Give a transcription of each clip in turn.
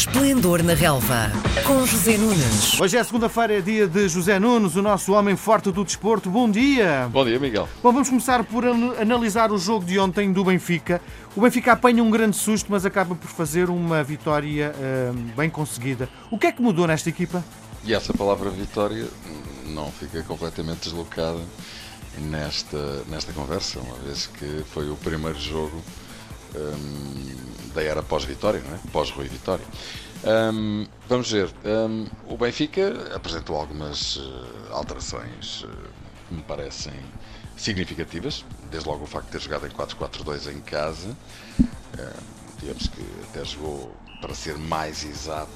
Esplendor na Relva, com José Nunes. Hoje é segunda-feira, é dia de José Nunes, o nosso homem forte do desporto. Bom dia! Bom dia, Miguel. Bom, vamos começar por an- analisar o jogo de ontem do Benfica. O Benfica apanha um grande susto, mas acaba por fazer uma vitória hum, bem conseguida. O que é que mudou nesta equipa? E essa palavra vitória não fica completamente deslocada nesta, nesta conversa, uma vez que foi o primeiro jogo hum, da era pós-vitória, não é? Pós-Rui Vitória. Hum, vamos ver, hum, o Benfica apresentou algumas eh, alterações eh, que me parecem significativas, desde logo o facto de ter jogado em 4-4-2 em casa, eh, digamos que até jogou para ser mais exato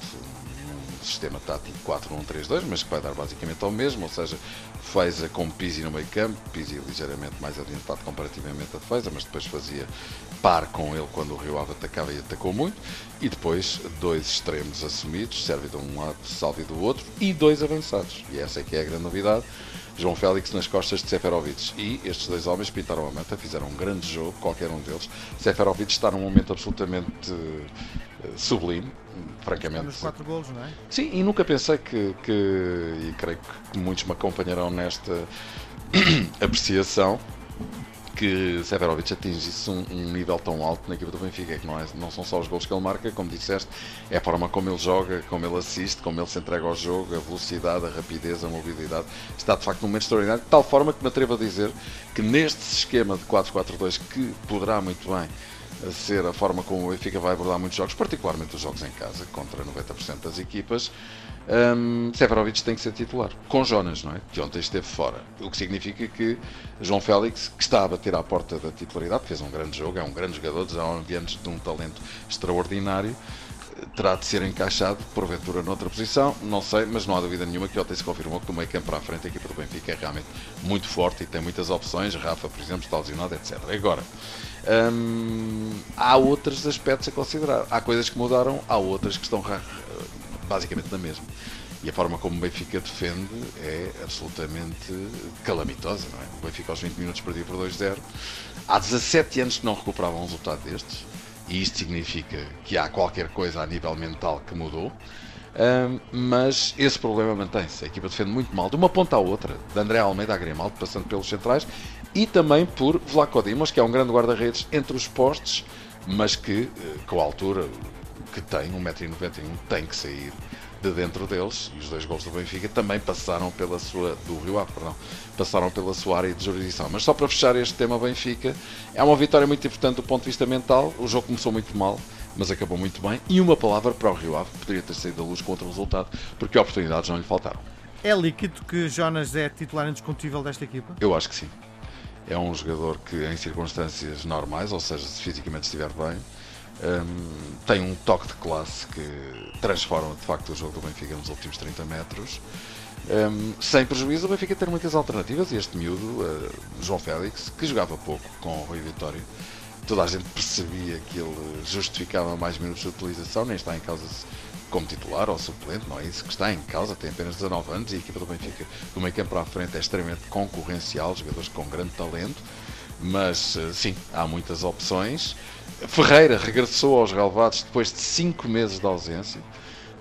sistema tático 4-1-3-2, mas que vai dar basicamente ao mesmo, ou seja, Feza com Pizzi no meio campo, Pizzi ligeiramente mais adiantado comparativamente a Feza, mas depois fazia par com ele quando o Rio Ave atacava e atacou muito, e depois dois extremos assumidos, serve de um lado, Salvi do outro, e dois avançados, e essa é que é a grande novidade, João Félix nas costas de Seferovic. E estes dois homens pintaram a manta, fizeram um grande jogo, qualquer um deles. Seferovic está num momento absolutamente eh, sublime, francamente. Nos quatro golos, não é? Sim, e nunca pensei que, que e creio que muitos me acompanharão nesta apreciação, que Severovic atingisse um, um nível tão alto na equipa do Benfica, que não, é, não são só os gols que ele marca, como disseste, é a forma como ele joga, como ele assiste, como ele se entrega ao jogo, a velocidade, a rapidez, a mobilidade. Está de facto num momento extraordinário, de tal forma que me atrevo a dizer que neste esquema de 4-4-2, que poderá muito bem ser a forma como o Benfica vai abordar muitos jogos, particularmente os jogos em casa, contra 90% das equipas, um, Severovic tem que ser titular, com Jonas, não é? Que ontem esteve fora. O que significa que João Félix, que está a bater à porta da titularidade, fez um grande jogo, é um grande jogador, 19 anos de um talento extraordinário, terá de ser encaixado, porventura, noutra posição, não sei, mas não há dúvida nenhuma que ontem se confirmou que do meio campo para a frente a equipa do Benfica é realmente muito forte e tem muitas opções, Rafa, por exemplo, está lesionado, etc. Agora, hum, há outros aspectos a considerar. Há coisas que mudaram, há outras que estão basicamente na mesma. E a forma como o Benfica defende é absolutamente calamitosa, não é? O Benfica aos 20 minutos perdia por 2-0. Há 17 anos que não recuperava um resultado destes. E isto significa que há qualquer coisa a nível mental que mudou. Ahm, mas esse problema mantém-se. A equipa defende muito mal, de uma ponta à outra, de André Almeida a Grimaldo, passando pelos centrais, e também por Vlaco Dimos, que é um grande guarda-redes entre os postes, mas que, eh, com a altura que tem, 1,91m, tem que sair de dentro deles. E os dois gols do Benfica também passaram pela sua, do Rio Ave, perdão, passaram pela sua área de jurisdição. Mas só para fechar este tema Benfica, é uma vitória muito importante do ponto de vista mental. O jogo começou muito mal, mas acabou muito bem. E uma palavra para o Rio Ave, que poderia ter saído da luz com outro resultado, porque oportunidades não lhe faltaram. É líquido que Jonas é titular indiscutível desta equipa? Eu acho que sim. É um jogador que, em circunstâncias normais, ou seja, se fisicamente estiver bem, hum, tem um toque de classe que transforma de facto o jogo do Benfica nos últimos 30 metros. Hum, sem prejuízo, o Benfica ter muitas alternativas. E este miúdo, eh, João Félix, que jogava pouco com o Rui Vitória, toda a gente percebia que ele justificava mais minutos de utilização, nem está em causa como titular ou suplente, não é isso que está em causa, tem apenas 19 anos e a equipa do Benfica do meio campo para a frente é extremamente concorrencial, jogadores com grande talento, mas eh, sim, há muitas opções. Ferreira regressou aos relevados depois de 5 meses de ausência.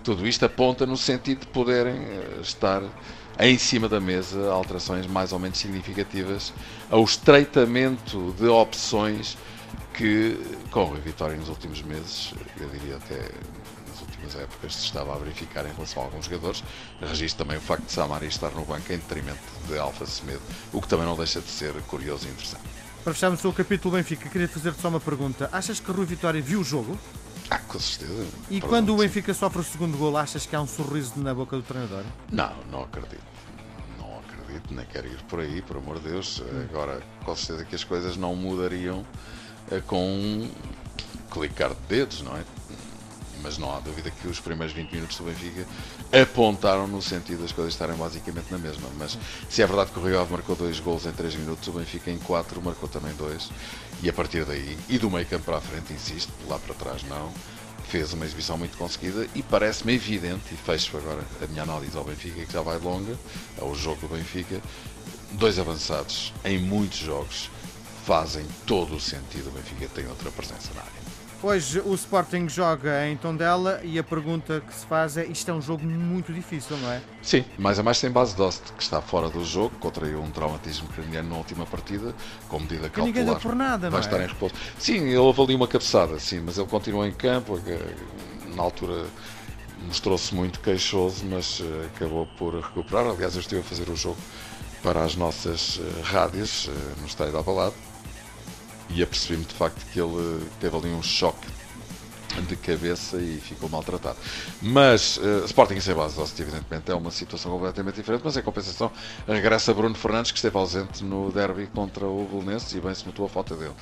Tudo isto aponta no sentido de poderem eh, estar em cima da mesa alterações mais ou menos significativas ao estreitamento de opções que, com Rui Vitória nos últimos meses, eu diria até nas últimas épocas, se estava a verificar em relação a alguns jogadores. Registro também o facto de Samari estar no banco em detrimento de Alfa Semedo, o que também não deixa de ser curioso e interessante. Para fecharmos o capítulo Benfica, queria fazer-te só uma pergunta. Achas que Rui Vitória viu o jogo? Ah, com certeza. E Perdão, quando o. Benfica sofre o segundo gol, achas que há um sorriso na boca do treinador? Não, não acredito. Não acredito, nem quero ir por aí, por amor de Deus. Agora, com certeza que as coisas não mudariam eh, com um clicar de dedos, não é? Mas não há dúvida que os primeiros 20 minutos do Benfica apontaram no sentido das coisas estarem basicamente na mesma. Mas se é verdade que o Rio Ave marcou dois gols em 3 minutos, o Benfica em 4 marcou também dois. E a partir daí, e do meio campo para a frente, insisto, lá para trás não, fez uma exibição muito conseguida e parece-me evidente, e fecho agora a minha análise ao Benfica, que já vai longa, ao jogo do Benfica, dois avançados em muitos jogos fazem todo o sentido. O Benfica tem outra presença na área. Hoje o Sporting joga em Tondela e a pergunta que se faz é: isto é um jogo muito difícil, não é? Sim, mais a mais sem base Dost, que está fora do jogo, contraiu um traumatismo craniano na última partida, com medida Que ninguém deu por nada, não Vai é? estar em repouso. Sim, ele houve ali uma cabeçada, sim, mas ele continuou em campo. eh, Na altura mostrou-se muito queixoso, mas eh, acabou por recuperar. Aliás, eu estive a fazer o jogo para as nossas eh, rádios no estádio da Balado e apercebi-me de facto que ele teve ali um choque de cabeça e ficou maltratado. Mas uh, Sporting sem base, evidentemente, é uma situação completamente diferente, mas em compensação regressa Bruno Fernandes, que esteve ausente no derby contra o Belenenses e bem se notou a falta dele.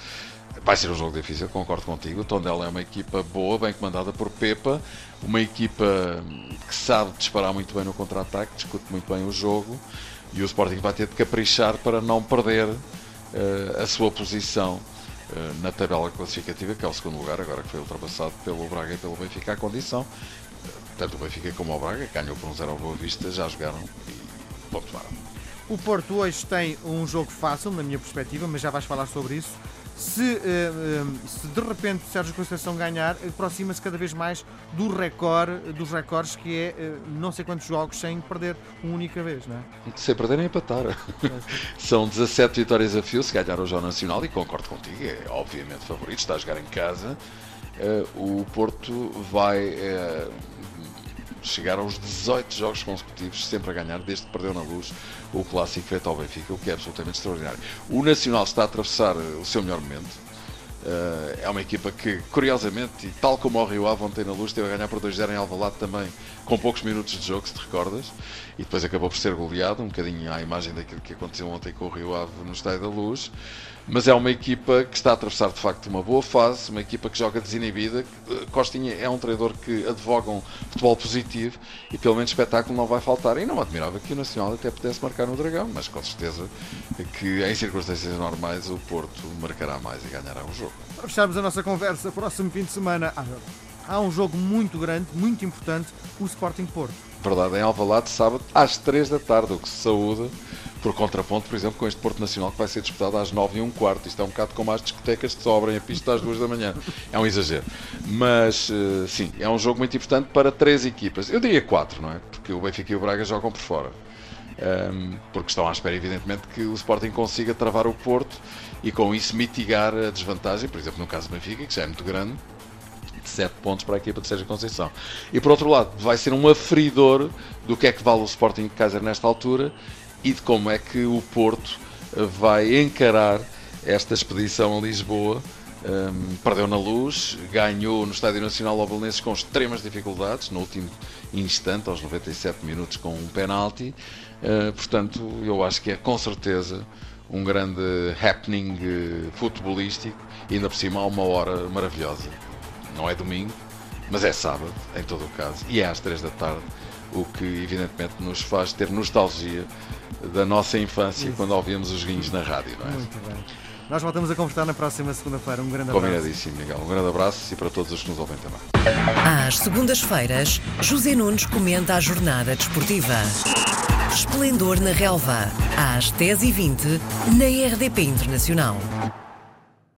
Vai ser um jogo difícil, concordo contigo. O Tondela é uma equipa boa, bem comandada por Pepa, uma equipa hum, que sabe disparar muito bem no contra-ataque, discute muito bem o jogo e o Sporting vai ter de caprichar para não perder eh, a sua posição na tabela classificativa, que é o segundo lugar, agora que foi ultrapassado pelo Braga e pelo Benfica. A condição, eh, tanto o Benfica como o Braga, ganhou por um 0 ao Boa Vista, já jogaram e pontuaram. O Porto hoje tem um jogo fácil, na minha perspectiva, mas já vais falar sobre isso. Se, eh, eh, se de repente Sérgio Conceição ganhar, aproxima-se cada vez mais do recorde, dos recordes que é eh, não sei quantos jogos sem perder uma única vez, não é? Sem perder nem empatar. São 17 vitórias a fio, se ganhar hoje ao Nacional, e concordo contigo, é obviamente favorito, está a jogar em casa. O Porto vai chegar aos 18 jogos consecutivos, sempre a ganhar, desde que perdeu na luz o clássico feito ao Benfica, o que é absolutamente extraordinário. O Nacional está a atravessar eh, o seu melhor momento. Eh, é uma equipa que, curiosamente, e tal como o Rio Ave ontem na luz, esteve a ganhar por 2-0 em Alvalade também, com poucos minutos de jogo, se te recordas, e depois acabou por ser goleado, um bocadinho à imagem daquilo que aconteceu ontem com o Rio Ave no Estádio da Luz. Mas é uma equipa que está a atravessar de facto uma boa fase, uma equipa que joga desinibida. Eh, Costinha é um treinador que advoga um futebol positivo e pelo menos espetáculo não vai faltar. E não admirava que o Nacional até pudesse marcar no Dragão, mas com certeza que em circunstâncias normais o Porto marcará mais e ganhará o jogo. Para fecharmos a nossa conversa, próximo fim de semana há, há um jogo muito grande, muito importante, o Sporting Porto. Verdade, em Alvalade, sábado, às 3 da tarde, o que se saúda por contraponto, por exemplo, com este Porto Nacional que vai ser disputado às 9 e um quarto. Isto é um bocado como as discotecas que sobrem a pista às 2 da manhã. É um exagero. Mas, eh, sim, é um jogo muito importante para três equipas. Eu diria quatro, não é? Porque o Benfica e o Braga jogam por fora. Ahm, porque estão à espera, evidentemente, que o Sporting consiga travar o Porto e com isso mitigar a desvantagem, por exemplo, no caso do Benfica, que já é muito grande, de 7 pontos para a equipa de Sérgio Conceição. E por outro lado, vai ser um aferidor do que é que vale o Sporting de Kaiser nesta altura e de como é que o Porto vai encarar esta expedição a Lisboa. Um, perdeu na luz, ganhou no Estádio Nacional ao Belenenses com extremas dificuldades, no último instante, aos 97 minutos, com um penalti. Uh, portanto, eu acho que é com certeza um grande happening eh, futebolístico ainda por cima há uma hora maravilhosa. Não é domingo, mas é sábado, em todo o caso, e é às 3 da tarde, o que evidentemente nos faz ter nostalgia da nossa infância Isso. quando ouvíamos os guinhos na rádio, não é? Muito bem. Nós voltamos a conversar na próxima segunda-feira. Um grande abraço. Combinadíssimo, Miguel. Um grande abraço e para todos os que nos ouvem também. Às segundas-feiras, José Nunes comenta a jornada desportiva. Esplendor na relva, às 10h20, na RDP Internacional.